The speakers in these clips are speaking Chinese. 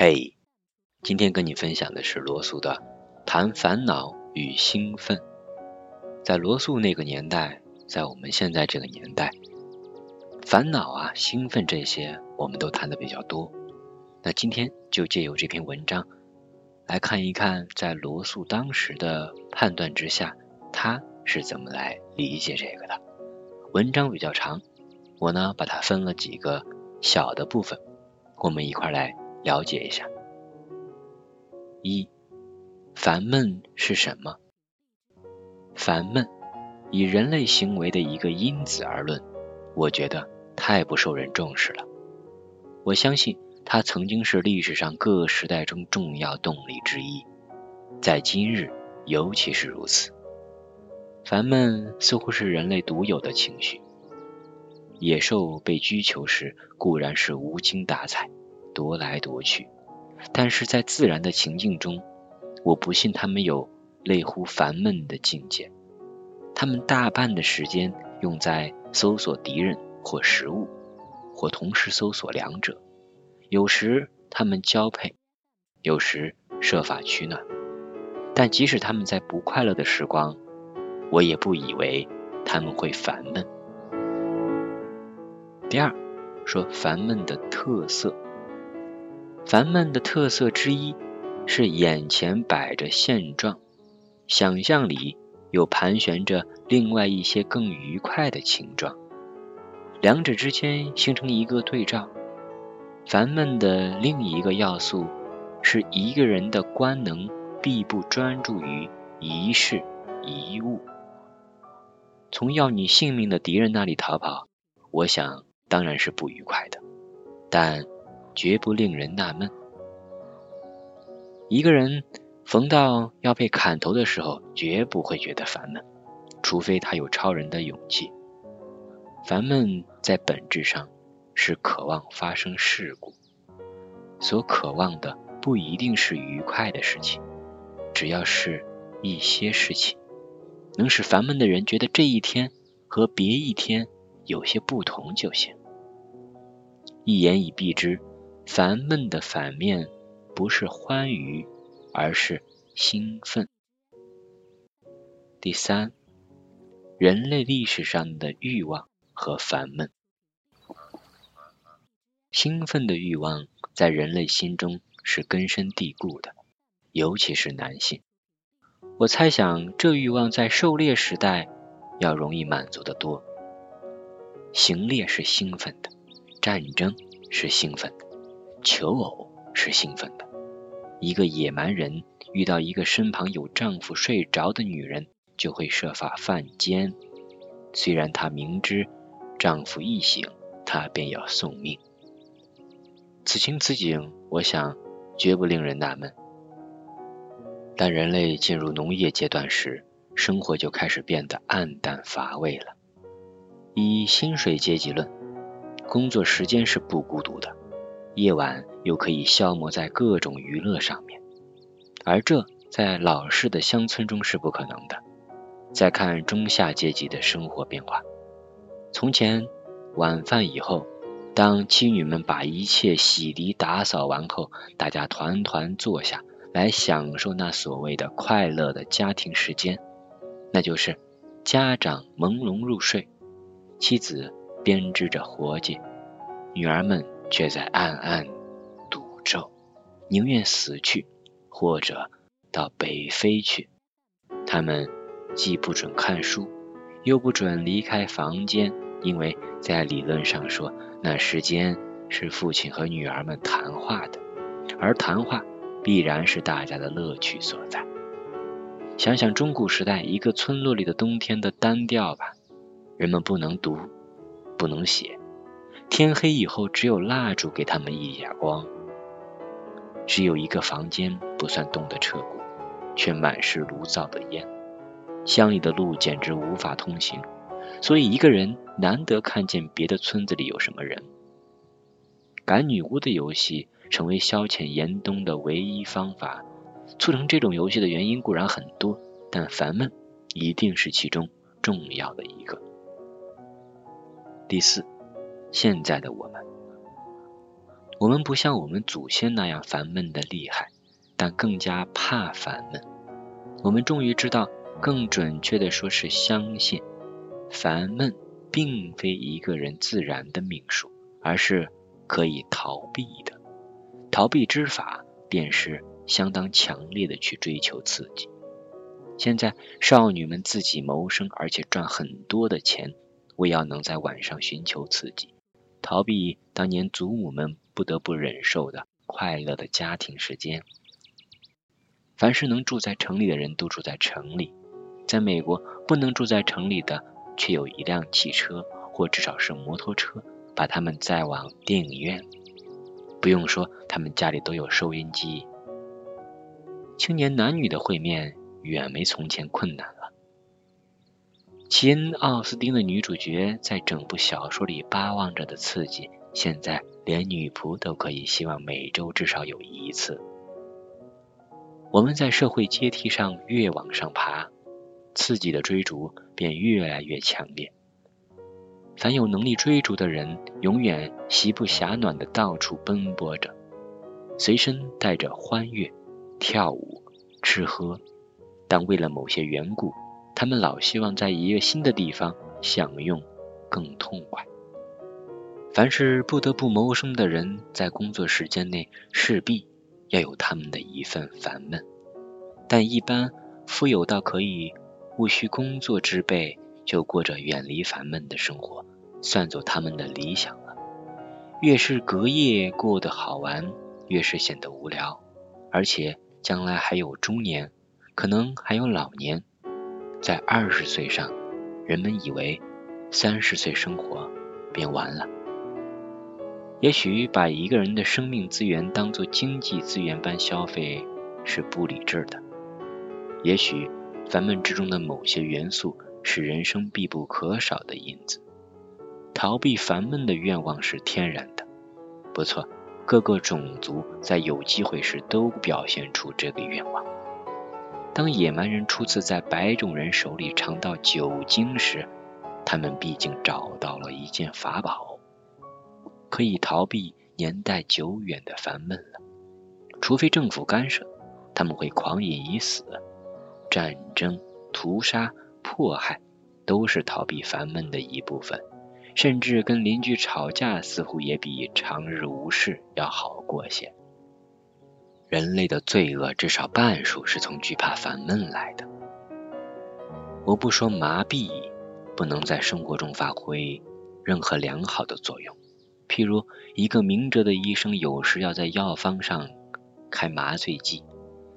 嘿，今天跟你分享的是罗素的《谈烦恼与兴奋》。在罗素那个年代，在我们现在这个年代，烦恼啊、兴奋这些，我们都谈的比较多。那今天就借由这篇文章，来看一看，在罗素当时的判断之下，他是怎么来理解这个的。文章比较长，我呢把它分了几个小的部分，我们一块来。了解一下，一烦闷是什么？烦闷以人类行为的一个因子而论，我觉得太不受人重视了。我相信它曾经是历史上各时代中重要动力之一，在今日尤其是如此。烦闷似乎是人类独有的情绪。野兽被拘囚时固然是无精打采。夺来夺去，但是在自然的情境中，我不信他们有类乎烦闷的境界。他们大半的时间用在搜索敌人或食物，或同时搜索两者。有时他们交配，有时设法取暖。但即使他们在不快乐的时光，我也不以为他们会烦闷。第二，说烦闷的特色。烦闷的特色之一是眼前摆着现状，想象里又盘旋着另外一些更愉快的情状，两者之间形成一个对照。烦闷的另一个要素是一个人的官能必不专注于一事一物。从要你性命的敌人那里逃跑，我想当然是不愉快的，但。绝不令人纳闷。一个人逢到要被砍头的时候，绝不会觉得烦闷，除非他有超人的勇气。烦闷在本质上是渴望发生事故，所渴望的不一定是愉快的事情，只要是一些事情，能使烦闷的人觉得这一天和别一天有些不同就行。一言以蔽之。烦闷的反面不是欢愉，而是兴奋。第三，人类历史上的欲望和烦闷。兴奋的欲望在人类心中是根深蒂固的，尤其是男性。我猜想，这欲望在狩猎时代要容易满足的多。行猎是兴奋的，战争是兴奋的。求偶是兴奋的，一个野蛮人遇到一个身旁有丈夫睡着的女人，就会设法犯奸。虽然她明知丈夫一醒，她便要送命。此情此景，我想绝不令人纳闷。但人类进入农业阶段时，生活就开始变得暗淡乏味了。以薪水阶级论，工作时间是不孤独的。夜晚又可以消磨在各种娱乐上面，而这在老式的乡村中是不可能的。再看中下阶级的生活变化，从前晚饭以后，当妻女们把一切洗涤打扫完后，大家团团坐下来享受那所谓的快乐的家庭时间，那就是家长朦胧入睡，妻子编织着活计，女儿们。却在暗暗赌咒，宁愿死去，或者到北非去。他们既不准看书，又不准离开房间，因为在理论上说，那时间是父亲和女儿们谈话的，而谈话必然是大家的乐趣所在。想想中古时代一个村落里的冬天的单调吧，人们不能读，不能写。天黑以后，只有蜡烛给他们一点光。只有一个房间不算冻得彻骨，却满是炉灶的烟。乡里的路简直无法通行，所以一个人难得看见别的村子里有什么人。赶女巫的游戏成为消遣严冬的唯一方法。促成这种游戏的原因固然很多，但烦闷一定是其中重要的一个。第四。现在的我们，我们不像我们祖先那样烦闷的厉害，但更加怕烦闷。我们终于知道，更准确的说是相信，烦闷并非一个人自然的命数，而是可以逃避的。逃避之法，便是相当强烈的去追求刺激。现在少女们自己谋生，而且赚很多的钱，为要能在晚上寻求刺激，逃避当年祖母们不得不忍受的快乐的家庭时间。凡是能住在城里的人都住在城里，在美国不能住在城里的，却有一辆汽车或至少是摩托车，把他们载往电影院。不用说，他们家里都有收音机。青年男女的会面。远没从前困难了。齐恩·奥斯汀的女主角在整部小说里巴望着的刺激，现在连女仆都可以希望每周至少有一次。我们在社会阶梯上越往上爬，刺激的追逐便越来越强烈。凡有能力追逐的人，永远席不暇暖的到处奔波着，随身带着欢悦、跳舞、吃喝。但为了某些缘故，他们老希望在一个新的地方享用更痛快。凡是不得不谋生的人，在工作时间内势必要有他们的一份烦闷。但一般富有到可以无需工作之辈，就过着远离烦闷的生活，算作他们的理想了。越是隔夜过得好玩，越是显得无聊，而且将来还有中年。可能还有老年，在二十岁上，人们以为三十岁生活便完了。也许把一个人的生命资源当作经济资源般消费是不理智的。也许烦闷之中的某些元素是人生必不可少的因子。逃避烦闷的愿望是天然的。不错，各个种族在有机会时都表现出这个愿望。当野蛮人初次在白种人手里尝到酒精时，他们毕竟找到了一件法宝，可以逃避年代久远的烦闷了。除非政府干涉，他们会狂饮以死。战争、屠杀、迫害都是逃避烦闷的一部分，甚至跟邻居吵架，似乎也比长日无事要好过些。人类的罪恶至少半数是从惧怕烦闷来的。我不说麻痹不能在生活中发挥任何良好的作用，譬如一个明哲的医生有时要在药方上开麻醉剂，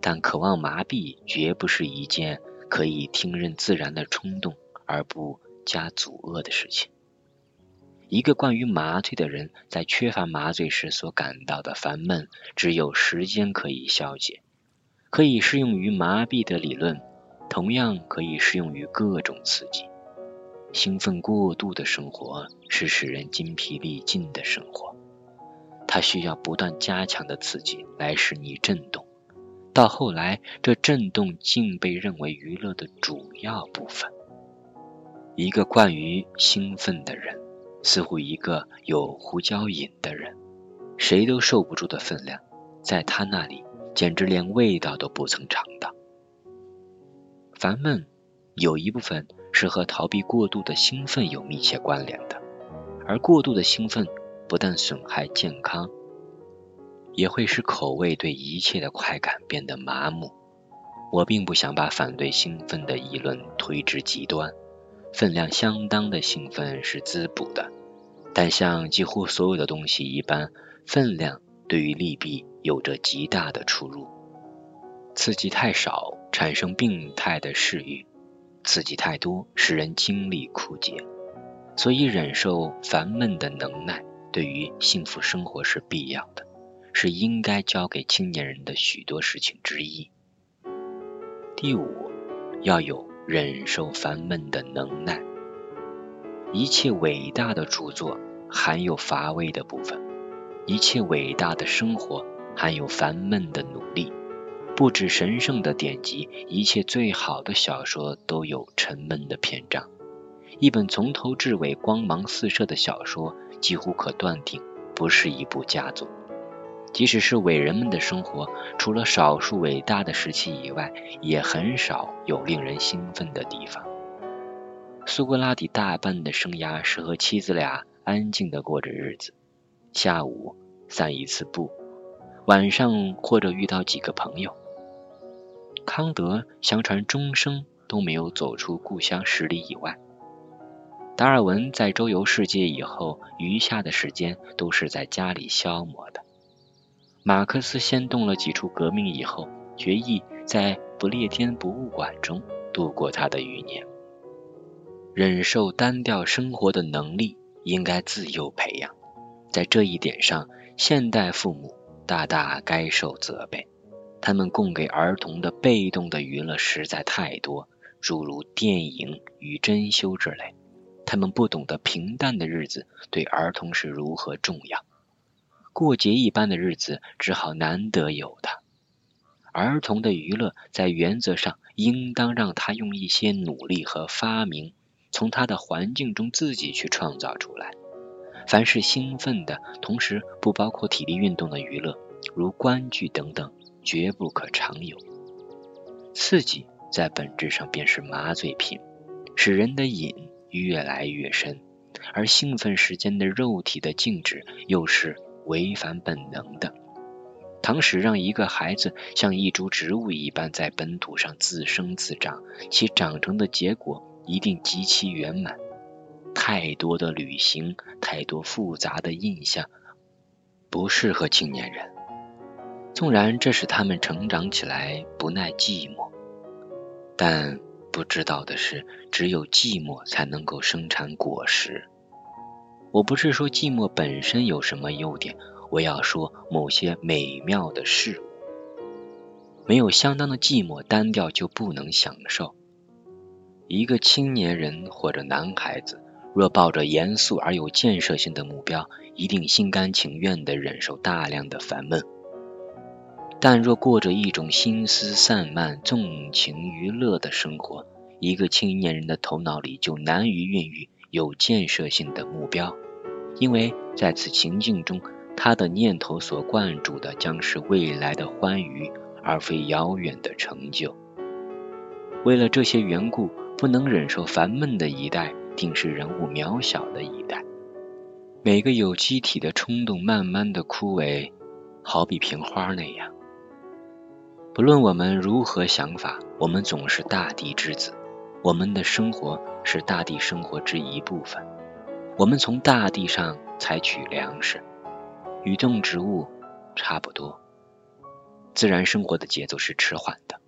但渴望麻痹绝不是一件可以听任自然的冲动而不加阻遏的事情。一个关于麻醉的人在缺乏麻醉时所感到的烦闷，只有时间可以消解。可以适用于麻痹的理论，同样可以适用于各种刺激。兴奋过度的生活是使人筋疲力尽的生活，它需要不断加强的刺激来使你震动。到后来，这震动竟被认为娱乐的主要部分。一个惯于兴奋的人。似乎一个有胡椒瘾的人，谁都受不住的分量，在他那里简直连味道都不曾尝到。烦闷有一部分是和逃避过度的兴奋有密切关联的，而过度的兴奋不但损害健康，也会使口味对一切的快感变得麻木。我并不想把反对兴奋的议论推至极端，分量相当的兴奋是滋补的。但像几乎所有的东西一般，分量对于利弊有着极大的出入。刺激太少，产生病态的嗜欲；刺激太多，使人精力枯竭。所以，忍受烦闷的能耐，对于幸福生活是必要的，是应该交给青年人的许多事情之一。第五，要有忍受烦闷的能耐。一切伟大的著作。含有乏味的部分，一切伟大的生活含有烦闷的努力，不止神圣的典籍，一切最好的小说都有沉闷的篇章。一本从头至尾光芒四射的小说，几乎可断定不是一部佳作。即使是伟人们的生活，除了少数伟大的时期以外，也很少有令人兴奋的地方。苏格拉底大半的生涯是和妻子俩安静的过着日子，下午散一次步，晚上或者遇到几个朋友。康德相传终生都没有走出故乡十里以外。达尔文在周游世界以后，余下的时间都是在家里消磨的。马克思先动了几处革命以后，决意在不列颠博物馆中度过他的余年。忍受单调生活的能力应该自幼培养，在这一点上，现代父母大大该受责备。他们供给儿童的被动的娱乐实在太多，诸如电影与珍馐之类。他们不懂得平淡的日子对儿童是如何重要。过节一般的日子只好难得有的。儿童的娱乐在原则上应当让他用一些努力和发明，从他的环境中自己去创造出来。凡是兴奋的，同时不包括体力运动的娱乐，如观剧等等，绝不可常有。刺激在本质上便是麻醉品，使人的瘾越来越深，而兴奋时间的肉体的静止又是。违反本能的，倘使让一个孩子像一株植物一般在本土上自生自长，其长成的结果一定极其圆满。太多的旅行，太多复杂的印象，不适合青年人。纵然这使他们成长起来不耐寂寞，但不知道的是，只有寂寞才能够生产果实。我不是说寂寞本身有什么优点，我要说某些美妙的事物。没有相当的寂寞，单调就不能享受。一个青年人或者男孩子，若抱着严肃而有建设性的目标，一定心甘情愿地忍受大量的烦闷；但若过着一种心思散漫、纵情娱乐的生活，一个青年人的头脑里就难于孕育有建设性的目标。因为在此情境中，他的念头所灌注的将是未来的欢愉，而非遥远的成就。为了这些缘故，不能忍受烦闷的一代，定是人物渺小的一代。每个有机体的冲动慢慢的枯萎，好比瓶花那样。不论我们如何想法，我们总是大地之子，我们的生活是大地生活之一部分。我们从大地上采取粮食，与动植物差不多。自然生活的节奏是迟缓的，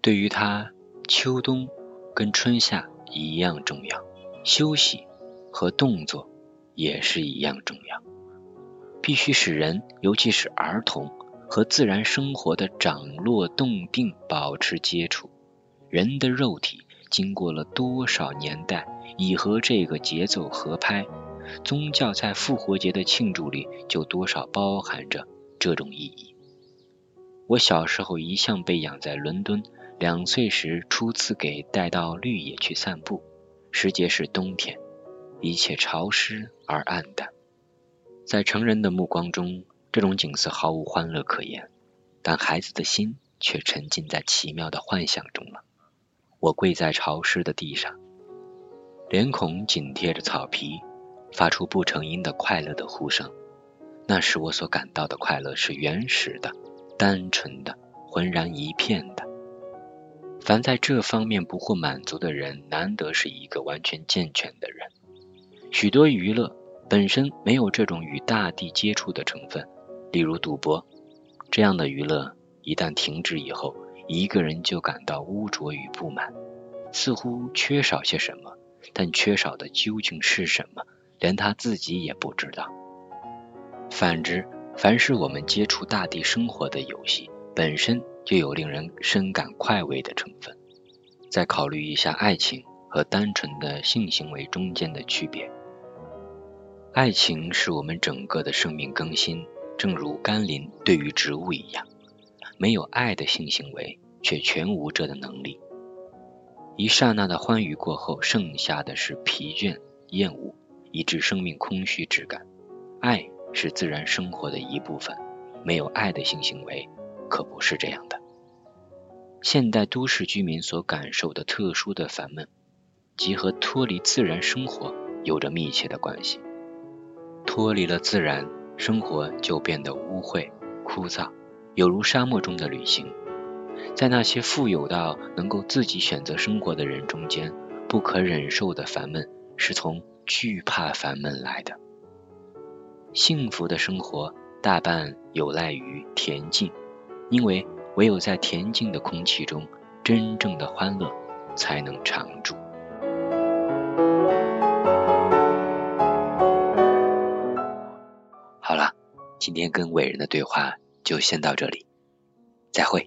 对于它，秋冬跟春夏一样重要，休息和动作也是一样重要。必须使人，尤其是儿童，和自然生活的涨落动定保持接触。人的肉体经过了多少年代？已和这个节奏合拍，宗教在复活节的庆祝里就多少包含着这种意义。我小时候一向被养在伦敦，两岁时初次给带到绿野去散步，时节是冬天，一切潮湿而暗淡。在成人的目光中，这种景色毫无欢乐可言，但孩子的心却沉浸在奇妙的幻想中了。我跪在潮湿的地上。脸孔紧贴着草皮，发出不成音的快乐的呼声。那时我所感到的快乐是原始的、单纯的、浑然一片的。凡在这方面不获满足的人，难得是一个完全健全的人。许多娱乐本身没有这种与大地接触的成分，例如赌博。这样的娱乐一旦停止以后，一个人就感到污浊与不满，似乎缺少些什么。但缺少的究竟是什么，连他自己也不知道。反之，凡是我们接触大地生活的游戏，本身就有令人深感快慰的成分。再考虑一下爱情和单纯的性行为中间的区别。爱情是我们整个的生命更新，正如甘霖对于植物一样。没有爱的性行为，却全无这的能力。一刹那的欢愉过后，剩下的是疲倦、厌恶，以致生命空虚之感。爱是自然生活的一部分，没有爱的性行为可不是这样的。现代都市居民所感受的特殊的烦闷，即和脱离自然生活有着密切的关系。脱离了自然，生活就变得污秽、枯燥，有如沙漠中的旅行。在那些富有到能够自己选择生活的人中间，不可忍受的烦闷是从惧怕烦闷来的。幸福的生活大半有赖于恬静，因为唯有在恬静的空气中，真正的欢乐才能长驻。好了，今天跟伟人的对话就先到这里，再会。